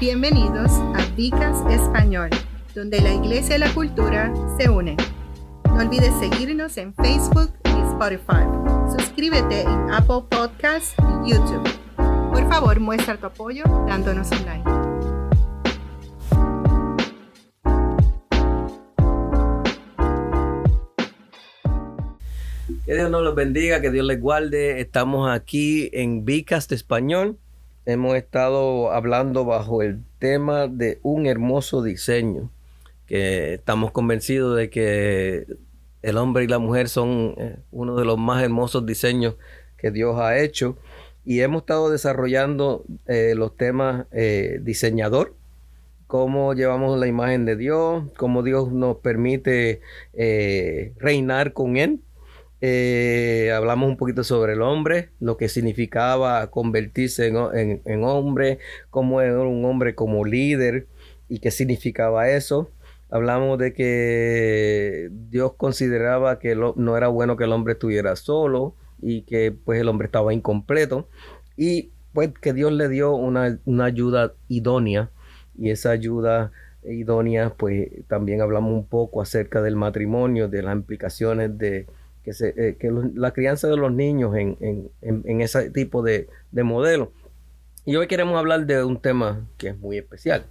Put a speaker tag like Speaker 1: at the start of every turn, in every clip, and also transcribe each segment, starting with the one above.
Speaker 1: Bienvenidos a Vicas Español, donde la iglesia y la cultura se unen. No olvides seguirnos en Facebook y Spotify. Suscríbete en Apple Podcasts y YouTube. Por favor, muestra tu apoyo dándonos un like.
Speaker 2: Que Dios nos los bendiga, que Dios les guarde. Estamos aquí en Vicas Español hemos estado hablando bajo el tema de un hermoso diseño, que estamos convencidos de que el hombre y la mujer son eh, uno de los más hermosos diseños que Dios ha hecho. Y hemos estado desarrollando eh, los temas eh, diseñador, cómo llevamos la imagen de Dios, cómo Dios nos permite reinar con Él eh, hablamos un poquito sobre el hombre, lo que significaba convertirse en, hombre, cómo era un hombre como líder y qué significaba eso. Hablamos de que Dios consideraba que no era bueno que el hombre estuviera solo y que pues el hombre estaba incompleto y pues que Dios le dio una, una ayuda idónea y esa ayuda idónea pues también hablamos un poco acerca del matrimonio, de las implicaciones de, que, eh, la crianza de los niños en, ese tipo de, modelo. Y hoy queremos hablar de un tema que es muy especial,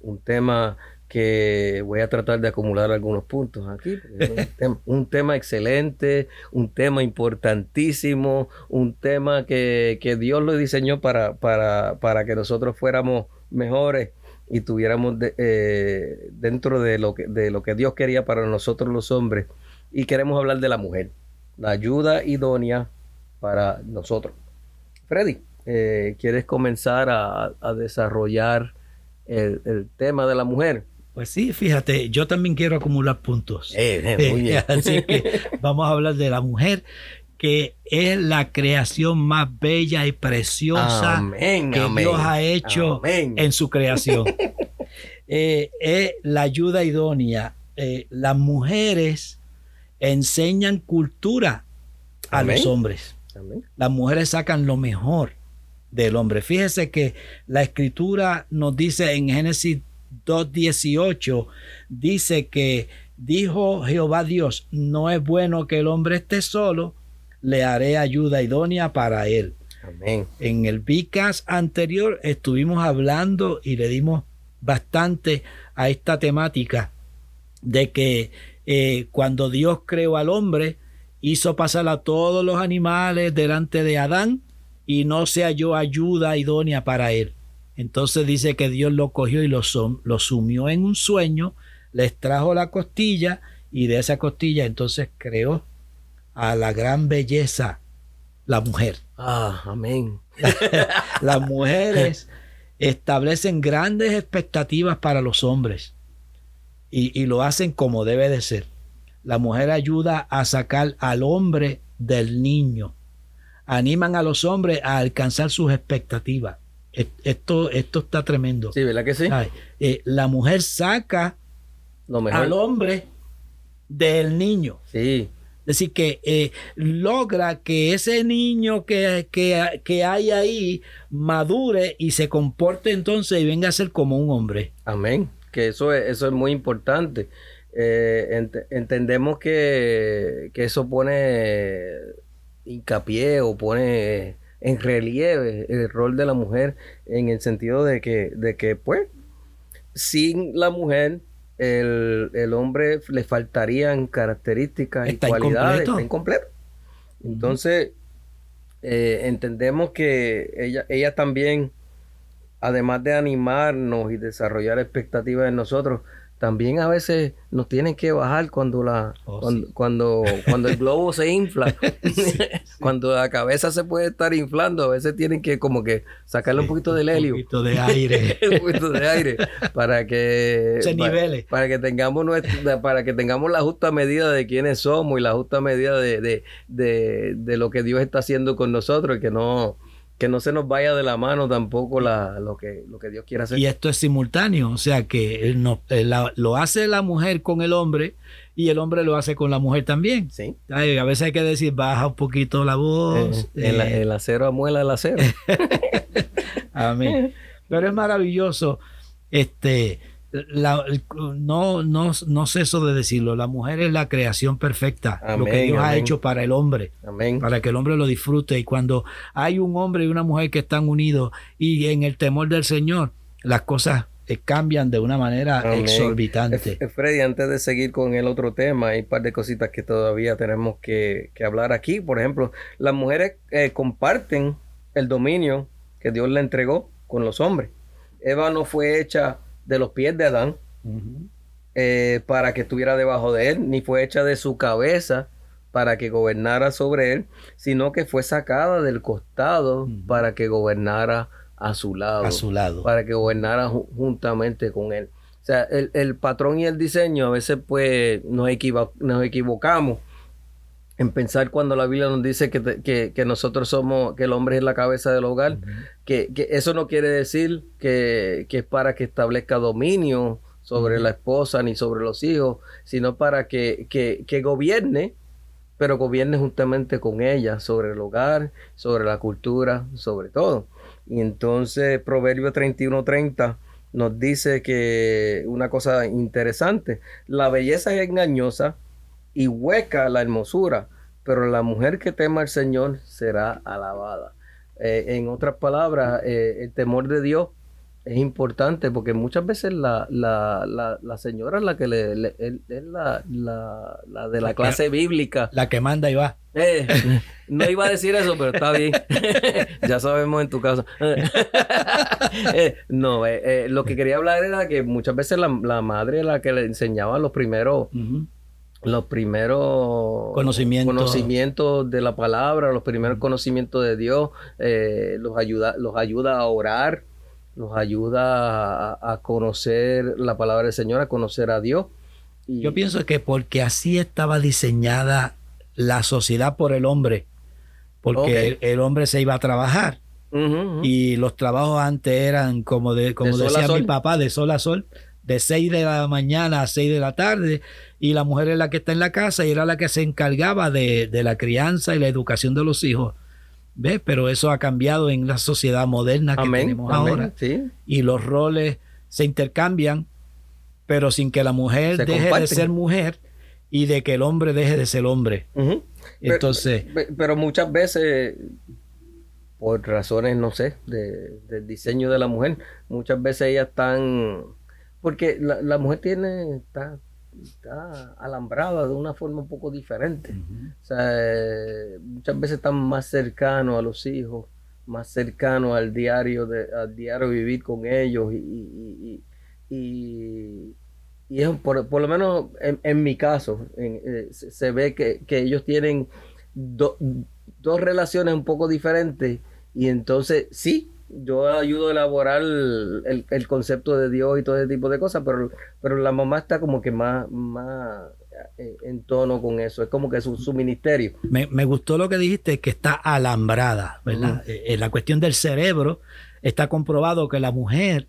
Speaker 2: un tema que voy a tratar de acumular algunos puntos aquí. Un tema, excelente, un tema importantísimo, un tema que, Dios lo diseñó para, para, que nosotros fuéramos mejores y tuviéramos eh, dentro de lo, que, de lo que Dios quería para nosotros los hombres y queremos hablar de la mujer, la ayuda idónea para nosotros. Freddy, eh, ¿quieres comenzar a, desarrollar el, tema de la mujer?
Speaker 3: Pues sí, fíjate, yo también quiero acumular puntos.
Speaker 2: Eh, eh, muy bien.
Speaker 3: Así que vamos a hablar de la mujer que es la creación más bella y preciosa que Dios ha hecho en su creación. es la ayuda idónea. las mujeres enseñan cultura a los hombres. Las mujeres sacan lo mejor del hombre. Fíjese que la escritura nos dice en Génesis 2.18, dice que dijo Jehová Dios, no es bueno que el hombre esté solo, le haré ayuda idónea para él. En el Vicas anterior estuvimos hablando y le dimos bastante a esta temática de que eh, cuando Dios creó al hombre, hizo pasar a todos los animales delante de Adán y no se halló ayuda idónea para él. Entonces dice que Dios lo cogió y lo, lo sumió en un sueño, les trajo la costilla y de esa costilla entonces creó a la gran belleza, la mujer.
Speaker 2: Ah, amén.
Speaker 3: Las mujeres establecen grandes expectativas para los hombres y, lo hacen como debe de ser. La mujer ayuda a sacar al hombre del niño. Animan a los hombres a alcanzar sus expectativas. Esto, esto está tremendo.
Speaker 2: Sí, ¿verdad que sí?
Speaker 3: Eh, la mujer saca al hombre del niño.
Speaker 2: Sí.
Speaker 3: Es decir, que eh, logra que ese niño que, que, que, hay ahí madure y se comporte entonces y venga a ser como un hombre.
Speaker 2: Amén que eso es, eso es muy importante. Eh, entendemos que, eso pone hincapié o pone en relieve el rol de la mujer en el sentido de que, de que pues, sin la mujer, el, hombre le faltarían características y cualidades. Está incompleto. Entonces, eh, entendemos que ella, ella también además de animarnos y desarrollar expectativas en nosotros, también a veces nos tienen que bajar cuando la oh, cuando, cuando, el globo se infla. Cuando la cabeza se puede estar inflando a veces tienen que como que sacarle un poquito del helio.
Speaker 3: un poquito de aire.
Speaker 2: Un poquito de aire para que
Speaker 3: se nivele.
Speaker 2: para, que tengamos nuestra, para que tengamos la justa medida de quiénes somos y la justa medida de, de, de, de lo que Dios está haciendo con nosotros y que no que no se nos vaya de la mano tampoco lo, que, lo que Dios quiera hacer.
Speaker 3: Y esto es simultáneo, o sea que no, lo hace la mujer con el hombre y el hombre lo hace con la mujer también.
Speaker 2: Sí.
Speaker 3: a veces hay que decir, baja un poquito la voz.
Speaker 2: Eh, el, eh. el, acero amuela el acero.
Speaker 3: Amén. Pero es maravilloso, este, no, no, no ceso de decirlo, la mujer es la creación perfecta, lo que Dios ha hecho para el hombre, para que el hombre lo disfrute. Y cuando hay un hombre y una mujer que están unidos y en el temor del Señor, las cosas eh, cambian de una manera exorbitante.
Speaker 2: Freddy, antes de seguir con el otro tema, hay un par de cositas que todavía tenemos que, hablar aquí. Por ejemplo, las mujeres eh, comparten el dominio que Dios le entregó con los hombres. Eva no fue hecha de los pies de Adán eh, para que estuviera debajo de él, ni fue hecha de su cabeza para que gobernara sobre él, sino que fue sacada del costado para que gobernara a su lado.
Speaker 3: A su lado.
Speaker 2: Para que gobernara juntamente con él. O sea, el, patrón y el diseño a veces pues nos, nos equivocamos en pensar cuando la Biblia nos dice que, nosotros somos, que el hombre es la cabeza del hogar, que, eso no quiere decir que, es para que establezca dominio sobre la esposa ni sobre los hijos, sino para que, gobierne, pero gobierne juntamente con ella sobre el hogar, sobre la cultura, sobre todo. Y entonces Proverbio 31:30 nos dice que una cosa interesante, la belleza es engañosa, y hueca la hermosura, pero la mujer que tema al Señor será alabada. Eh, en otras palabras, eh, el temor de Dios es importante porque muchas veces la, señora es la que le, es la, de la, clase bíblica.
Speaker 3: La que manda y va.
Speaker 2: Eh, no iba a decir eso, pero está bien. ya sabemos en tu caso. no, lo que quería hablar era que muchas veces la, madre es la que le enseñaba los primeros los primeros conocimientos. de la palabra, los primeros conocimientos de Dios, eh, los, ayuda, los ayuda a orar, los ayuda a, conocer la palabra del Señor, a conocer a Dios.
Speaker 3: Yo pienso que porque así estaba diseñada la sociedad por el hombre, porque el, hombre se iba a trabajar. Y los trabajos antes eran, como, de, como decía mi papá, de sol a sol de 6 de la mañana a 6 de la tarde y la mujer es la que está en la casa y era la que se encargaba de, la crianza y la educación de los hijos. ¿Ves? Pero eso ha cambiado en la sociedad moderna que tenemos ahora. Y los roles se intercambian, pero sin que la mujer deje de ser mujer y de que el hombre deje de ser hombre. Entonces.
Speaker 2: Pero, muchas veces, por razones, no sé, de, del diseño de la mujer, muchas veces ellas están porque la, la mujer tiene, está, está, alambrada de una forma un poco diferente. O sea, muchas veces están más cercanos a los hijos, más cercanos al diario, de, al diario vivir con ellos y, y, y, es por, por, lo menos en, mi caso, eh, se, ve que, que ellos tienen dos relaciones un poco diferentes y entonces sí, yo ayudo a elaborar el, concepto de Dios y todo ese tipo de cosas, pero, pero la mamá está como que más, más eh, en tono con eso, es como que su, su ministerio.
Speaker 3: Me, gustó lo que dijiste, que está alambrada, ¿verdad? Eh, en la cuestión del cerebro está comprobado que la mujer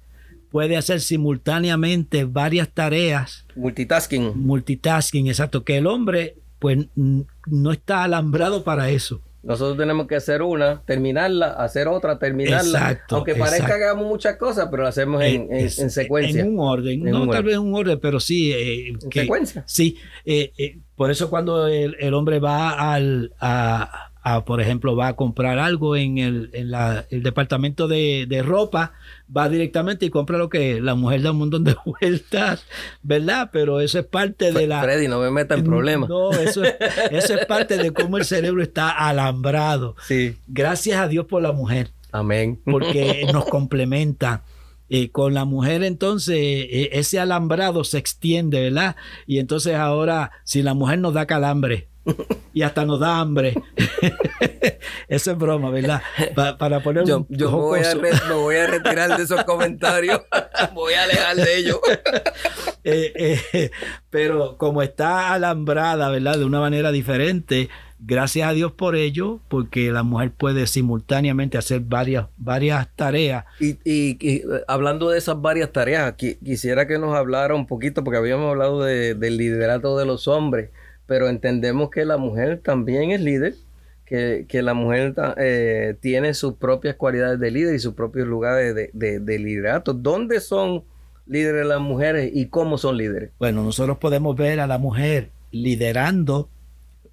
Speaker 3: puede hacer simultáneamente varias tareas.
Speaker 2: Multitasking.
Speaker 3: Multitasking, exacto, que el hombre pues no está alambrado para eso.
Speaker 2: Nosotros tenemos que hacer una, terminarla, hacer otra, terminarla. Exacto, Aunque parezca que hagamos muchas cosas, pero lo hacemos en, en, secuencia.
Speaker 3: En un orden. no tal vez en un orden, pero sí. Eh,
Speaker 2: en secuencia.
Speaker 3: Sí. Eh, eh, por eso cuando el, el hombre va al, a, por ejemplo, va a comprar algo en el, en la, el departamento de, de, ropa, va directamente y compra lo que la mujer da un montón de vueltas, ¿verdad? Pero eso es parte de la...
Speaker 2: Freddy, no me meta en problemas.
Speaker 3: No, eso es, eso es parte de cómo el cerebro está alambrado.
Speaker 2: Sí.
Speaker 3: Gracias a Dios por la mujer.
Speaker 2: Amén.
Speaker 3: Porque nos complementa. Y con la mujer entonces e, ese alambrado se extiende, ¿verdad? Y entonces ahora, si la mujer nos da calambre, y hasta nos da hambre. Eso es broma, ¿verdad? para poner
Speaker 2: yo, yo me, voy a voy a retirar de esos comentarios. voy a alejar de ellos.
Speaker 3: Eh, eh, pero como está alambrada, ¿verdad? De una manera diferente, gracias a Dios por ello, porque la mujer puede simultáneamente hacer varias, varias tareas.
Speaker 2: Y, y, hablando de esas varias tareas, quisiera que nos hablara un poquito, porque habíamos hablado de, del liderato de los hombres pero entendemos que la mujer también es líder, que, la mujer eh, tiene sus propias cualidades de líder y sus propios lugares de, de, liderato. ¿Dónde son líderes las mujeres y cómo son líderes?
Speaker 3: Bueno, nosotros podemos ver a la mujer liderando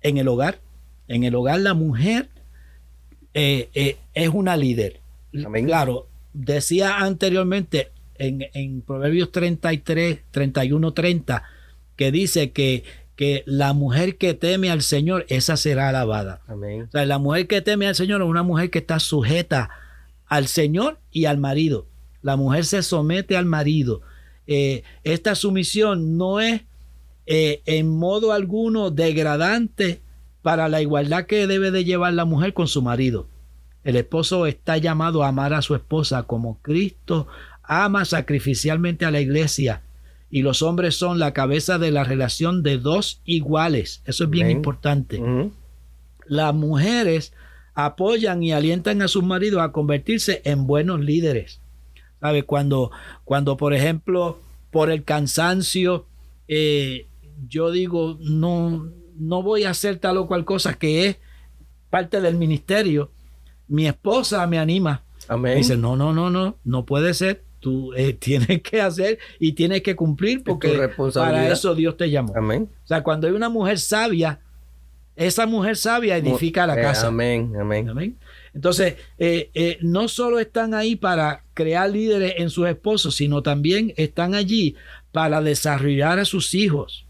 Speaker 3: en el hogar. En el hogar la mujer eh, eh, es una líder. Claro, decía anteriormente en, en Proverbios 33, 31, 30, que dice que que la mujer que teme al Señor, esa será alabada. Amén. O sea, la mujer que teme al Señor es una mujer que está sujeta al Señor y al marido. La mujer se somete al marido. Eh, esta sumisión no es eh, en modo alguno degradante para la igualdad que debe de llevar la mujer con su marido. El esposo está llamado a amar a su esposa como Cristo ama sacrificialmente a la iglesia y los hombres son la cabeza de la relación de dos iguales. Eso es bien importante. Las mujeres apoyan y alientan a sus maridos a convertirse en buenos líderes. ¿Sabe? Cuando, cuando por ejemplo, por el cansancio, eh, yo digo, no, no voy a hacer tal o cual cosa que es parte del ministerio, mi esposa me anima. Amén. dice, no, no, no, no, no puede ser tú eh, tienes que hacer y tienes que cumplir porque para eso Dios te llamó. Amén. O sea, cuando hay una mujer sabia, esa mujer sabia edifica la eh, casa.
Speaker 2: amén, amén.
Speaker 3: Entonces, eh, no solo están ahí para crear líderes en sus esposos, sino también están allí para desarrollar a sus hijos.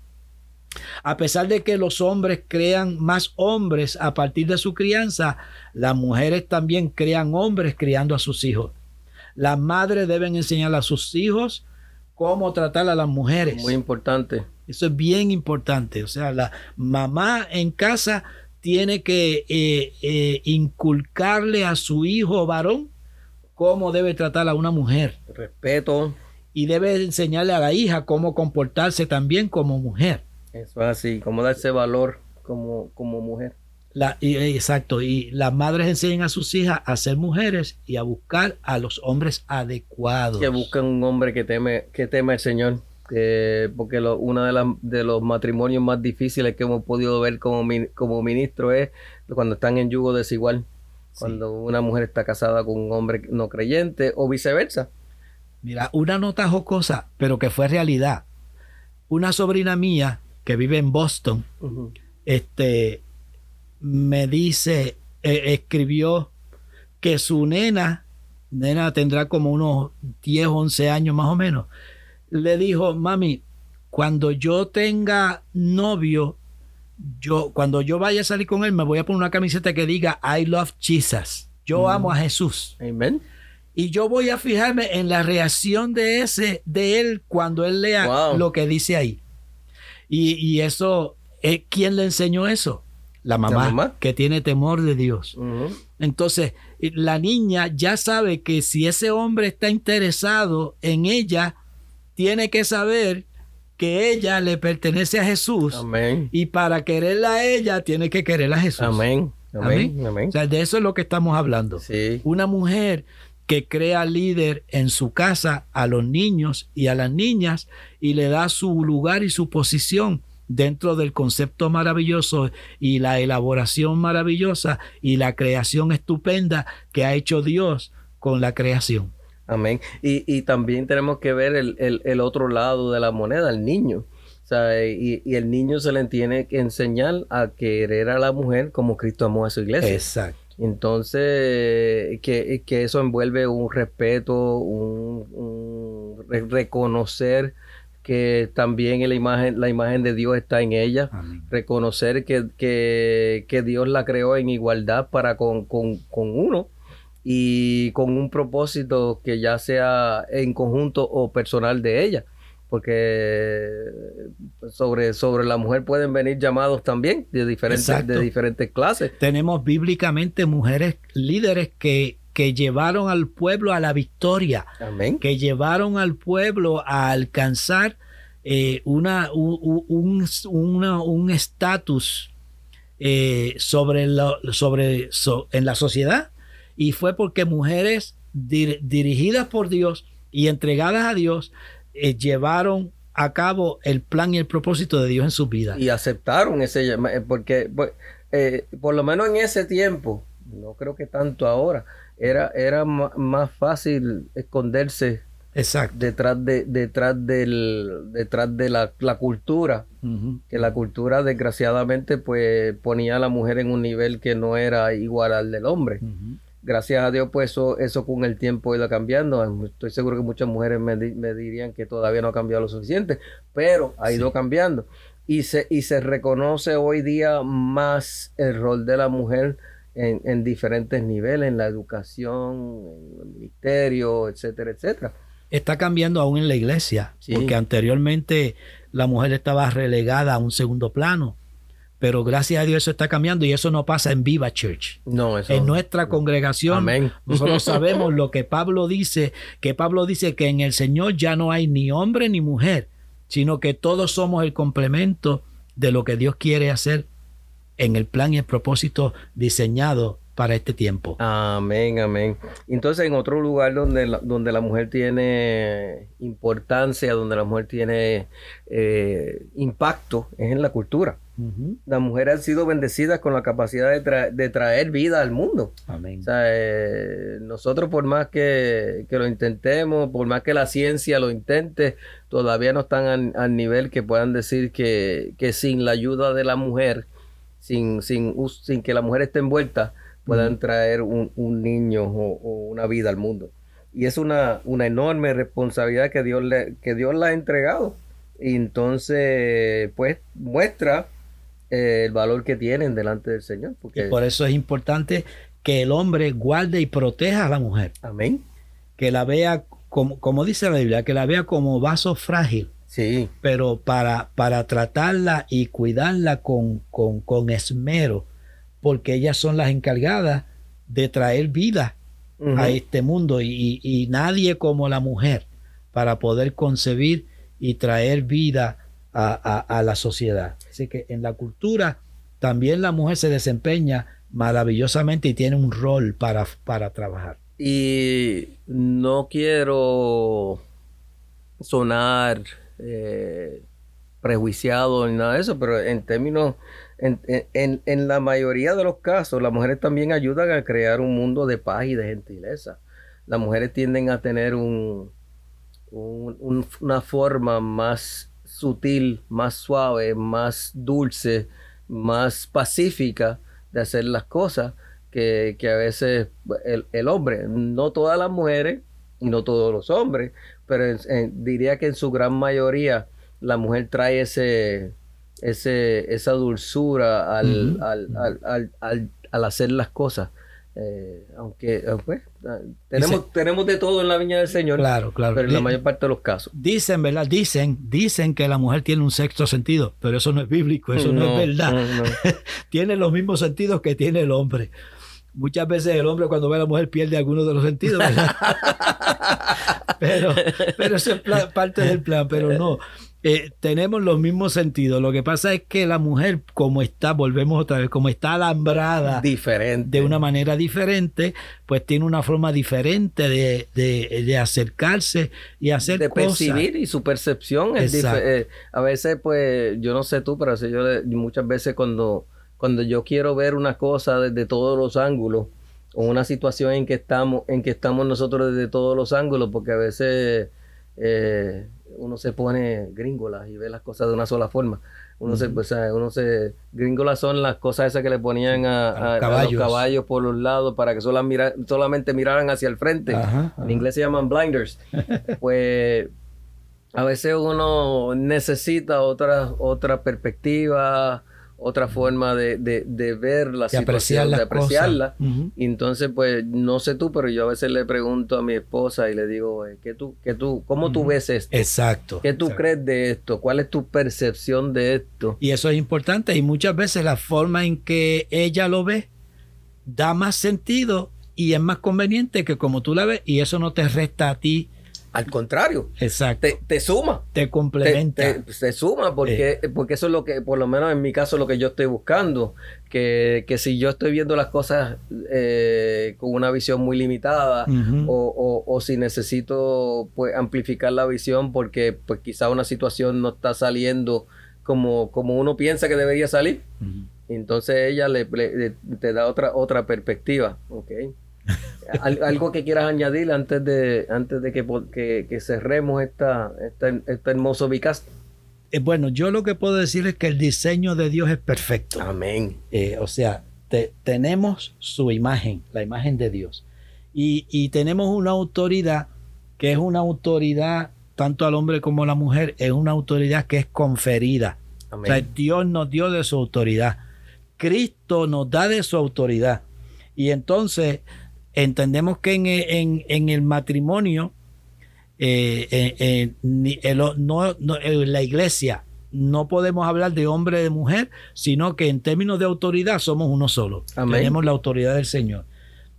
Speaker 3: A pesar de que los hombres crean más hombres a partir de su crianza, las mujeres también crean hombres criando a sus hijos. Las madres deben enseñar a sus hijos cómo tratar a las mujeres.
Speaker 2: Muy importante.
Speaker 3: Eso es bien importante. O sea, la mamá en casa tiene que eh, eh, inculcarle a su hijo varón cómo debe tratar a una mujer.
Speaker 2: Respeto.
Speaker 3: Y debe enseñarle a la hija cómo comportarse también como mujer.
Speaker 2: Eso es así, cómo darse valor como, como mujer.
Speaker 3: Eh, exacto, y las madres enseñan a sus hijas a ser mujeres y a buscar a los hombres adecuados.
Speaker 2: Que buscan un hombre que teme, que teme al Señor. porque uno de, de, los matrimonios más difíciles que hemos podido ver como, como ministro es cuando están en yugo desigual. Cuando una mujer está casada con un hombre no creyente o viceversa.
Speaker 3: Mira, una nota jocosa, pero que fue realidad. Una sobrina mía que vive en Boston, este, me dice, eh, escribió que su nena, nena tendrá como unos 10, 11 años más o menos, le dijo, mami, cuando yo tenga novio, yo, cuando yo vaya a salir con él, me voy a poner una camiseta que diga I love Jesus. Yo mm. amo a Jesús.
Speaker 2: Amén.
Speaker 3: Y yo voy a fijarme en la reacción de ese, de él, cuando él lea lo que dice ahí. Y, y eso, eh, ¿quién le enseñó eso? La mamá, que tiene temor de Dios. Entonces, la niña ya sabe que si ese hombre está interesado en ella, tiene que saber que ella le pertenece a Jesús. Amén. Y para quererla a ella, tiene que querer a Jesús.
Speaker 2: Amén. Amén. Amén.
Speaker 3: O sea, de eso es lo que estamos hablando. Una mujer que crea líder en su casa a los niños y a las niñas y le da su lugar y su posición dentro del concepto maravilloso y la elaboración maravillosa y la creación estupenda que ha hecho Dios con la creación.
Speaker 2: Amén. Y, también tenemos que ver el, otro lado de la moneda, el niño. O sea, y, el niño se le tiene que enseñar a querer a la mujer como Cristo amó a su iglesia.
Speaker 3: Exacto.
Speaker 2: Entonces, que, eso envuelve un respeto, un reconocer que también la imagen, la imagen de Dios está en ella. Reconocer que, que, Dios la creó en igualdad para con, uno y con un propósito que ya sea en conjunto o personal de ella. Porque sobre, sobre la mujer pueden venir llamados también de diferentes, de diferentes clases.
Speaker 3: Tenemos bíblicamente mujeres líderes que, que llevaron al pueblo a la victoria, que llevaron al pueblo a alcanzar eh, una, un estatus eh, sobre, sobre en la sociedad y fue porque mujeres dirigidas por Dios y entregadas a Dios eh, llevaron a cabo el plan y el propósito de Dios en su vida.
Speaker 2: Y aceptaron ese porque pues, eh, por lo menos en ese tiempo, no creo que tanto ahora, era, era más fácil esconderse
Speaker 3: Exacto.
Speaker 2: detrás de detrás del detrás de la, cultura que la cultura desgraciadamente pues ponía a la mujer en un nivel que no era igual al del hombre. Gracias a Dios pues eso, eso con el tiempo ha ido cambiando. Estoy seguro que muchas mujeres me, dirían que todavía no ha cambiado lo suficiente pero ha ido cambiando. Y se y se reconoce hoy día más el rol de la mujer en, en diferentes niveles, en la educación, en el ministerio, etcétera, etcétera
Speaker 3: está cambiando aún en la iglesia, porque anteriormente la mujer estaba relegada a un segundo plano. Pero gracias a Dios eso está cambiando y eso no pasa en Viva Church.
Speaker 2: No, eso,
Speaker 3: en nuestra congregación nosotros sabemos lo que Pablo dice, que Pablo dice que en el Señor ya no hay ni hombre ni mujer, sino que todos somos el complemento de lo que Dios quiere hacer en el plan y el propósito diseñado para este tiempo.
Speaker 2: Amén, amén. Entonces, en otro lugar donde la, donde la mujer tiene importancia, donde la mujer tiene eh, impacto, es en la cultura. Las mujeres han sido bendecidas con la capacidad de, traer vida al mundo.
Speaker 3: Amén.
Speaker 2: O sea, eh, nosotros por más que, lo intentemos, por más que la ciencia lo intente, todavía no están al nivel que puedan decir que, que sin la ayuda de la mujer, sin, sin, sin que la mujer esté envuelta, puedan traer un, niño o, una vida al mundo. Y es una, una enorme responsabilidad que Dios, le, que Dios la ha entregado. Y entonces, pues, muestra eh, el valor que tienen delante del Señor.
Speaker 3: Porque... Y por eso es importante que el hombre guarde y proteja a la mujer.
Speaker 2: Amén.
Speaker 3: Que la vea, como, como dice la Biblia, que la vea como vaso frágil.
Speaker 2: Sí.
Speaker 3: Pero para, para tratarla y cuidarla con, con, con esmero porque ellas son las encargadas de traer vida a este mundo y, nadie como la mujer para poder concebir y traer vida a, la sociedad. Así que en la cultura también la mujer se desempeña maravillosamente y tiene un rol para, para trabajar.
Speaker 2: Y no quiero sonar eh, prejuiciado ni nada de eso, pero en términos en, la mayoría de los casos, las mujeres también ayudan a crear un mundo de paz y de gentileza. Las mujeres tienden a tener un, una forma más sutil, más suave, más dulce, más pacífica de hacer las cosas que, a veces el, hombre, no todas las mujeres y no todos los hombres, pero diría que en su gran mayoría la mujer trae ese, ese, esa dulzura al, al, al, al, hacer las cosas. Eh, aunque eh, pues, ah, tenemos, tenemos de todo en la viña del Señor.
Speaker 3: Claro, claro.
Speaker 2: Pero en la mayor parte de los casos.
Speaker 3: Dicen, ¿verdad? Dicen, dicen que la mujer tiene un sexto sentido, pero eso no es bíblico, eso no, es verdad. tiene los mismos sentidos que tiene el hombre. Muchas veces el hombre cuando ve a la mujer pierde algunos de los sentidos, ¿verdad? pero, pero eso es parte del plan, pero no. Eh, tenemos los mismos sentidos. Lo que pasa es que la mujer, como está, volvemos otra vez, como está alambrada
Speaker 2: diferente.
Speaker 3: de una manera diferente, pues tiene una forma diferente de, de, acercarse y hacer
Speaker 2: de percibir y su percepción es diferente. Eh, a veces, pues, yo no sé tú, pero yo muchas veces cuando, cuando yo quiero ver una cosa desde todos los ángulos, o una situación en que estamos, en que estamos nosotros desde todos los ángulos, porque a veces eh, uno se pone gringolas y ve las cosas de una sola forma. Uno se, pues, uno se, gringolas son las cosas esas que le ponían a, los caballos por los lados para que solamente miraran hacia el frente. En inglés se llaman blinders. pues a veces uno necesita otra, otra perspectiva, otra forma de, de, ver la situación, de apreciarla. Y entonces, pues, no sé tú, pero yo a veces le pregunto a mi esposa y le digo, ¿qué tú, qué tú, ¿cómo tú ves esto?
Speaker 3: Exacto.
Speaker 2: ¿Qué tú crees de esto? ¿Cuál es tu percepción de esto?
Speaker 3: Y eso es importante y muchas veces la forma en que ella lo ve da más sentido y es más conveniente que como tú la ves y eso no te resta a ti
Speaker 2: al contrario.
Speaker 3: Exacto.
Speaker 2: Te, suma.
Speaker 3: Te complementa.
Speaker 2: Te, suma porque, eh. porque eso es lo que, por lo menos en mi caso, lo que yo estoy buscando. Que, si yo estoy viendo las cosas eh, con una visión muy limitada o, si necesito pues, amplificar la visión porque pues quizá una situación no está saliendo como, como uno piensa que debería salir, Entonces ella le, te da otra, otra perspectiva. Okay. ¿Algo que quieras añadir antes de, antes de que, que, cerremos esta, este hermoso Vicast?
Speaker 3: Eh, bueno, yo lo que puedo decir es que el diseño de Dios es perfecto.
Speaker 2: Amén.
Speaker 3: Eh, o sea, tenemos su imagen, la imagen de Dios. Y, y, tenemos una autoridad que es una autoridad, tanto al hombre como a la mujer, es una autoridad que es conferida. O sea, Dios nos dio de su autoridad. Cristo nos da de su autoridad. Y entonces entendemos que en, el matrimonio, eh, no, en la iglesia, no podemos hablar de hombre y de mujer, sino que en términos de autoridad somos uno solo. Tenemos la autoridad del Señor.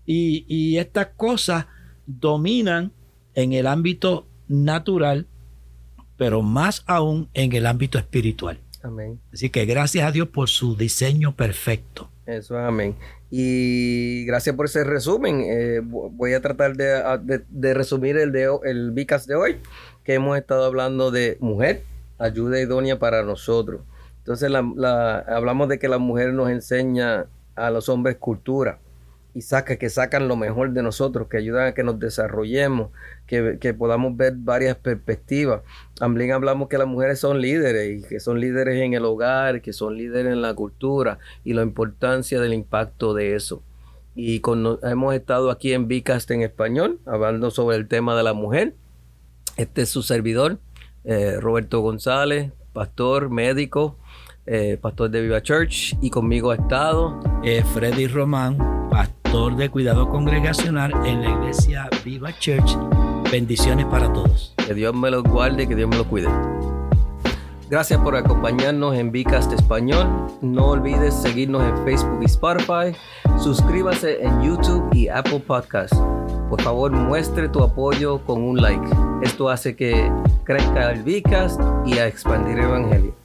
Speaker 3: Y, y estas cosas dominan en el ámbito natural, pero más aún en el ámbito espiritual.
Speaker 2: Amén.
Speaker 3: Así que gracias a Dios por su diseño perfecto.
Speaker 2: Eso es amén. Y gracias por ese resumen. Eh, voy a tratar de, resumir el, de, el Vicas de hoy, que hemos estado hablando de mujer, ayuda idónea para nosotros. Entonces hablamos de que la mujer nos enseña a los hombres cultura y saca, que sacan lo mejor de nosotros, que ayudan a que nos desarrollemos, que, que, podamos ver varias perspectivas. También hablamos que las mujeres son líderes y que son líderes en el hogar, que son líderes en la cultura y la importancia del impacto de eso. Y con, hemos estado aquí en Vicast en español, hablando sobre el tema de la mujer. Este es su servidor, eh, Roberto González, pastor, médico, eh, pastor de Viva Church, y conmigo ha estado
Speaker 3: eh, Freddy Román, pastor de cuidado congregacional en la iglesia Viva Church. Bendiciones para todos.
Speaker 2: Que Dios me los guarde, que Dios me los cuide. Gracias por acompañarnos en Vicast Español. No olvides seguirnos en Facebook y Spotify. Suscríbase en YouTube y Apple Podcasts. Por favor, muestre tu apoyo con un like. Esto hace que crezca el Vicast y a expandir el Evangelio.